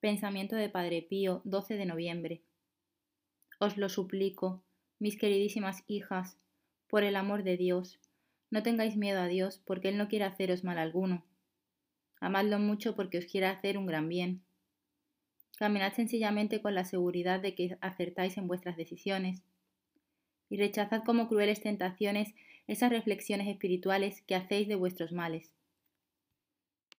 Pensamiento de Padre Pío, 12 de noviembre. Os lo suplico, mis queridísimas hijas, por el amor de Dios, no tengáis miedo a Dios, porque Él no quiere haceros mal alguno. Amadlo mucho porque os quiere hacer un gran bien. Caminad sencillamente con la seguridad de que acertáis en vuestras decisiones. Y rechazad como crueles tentaciones esas reflexiones espirituales que hacéis de vuestros males.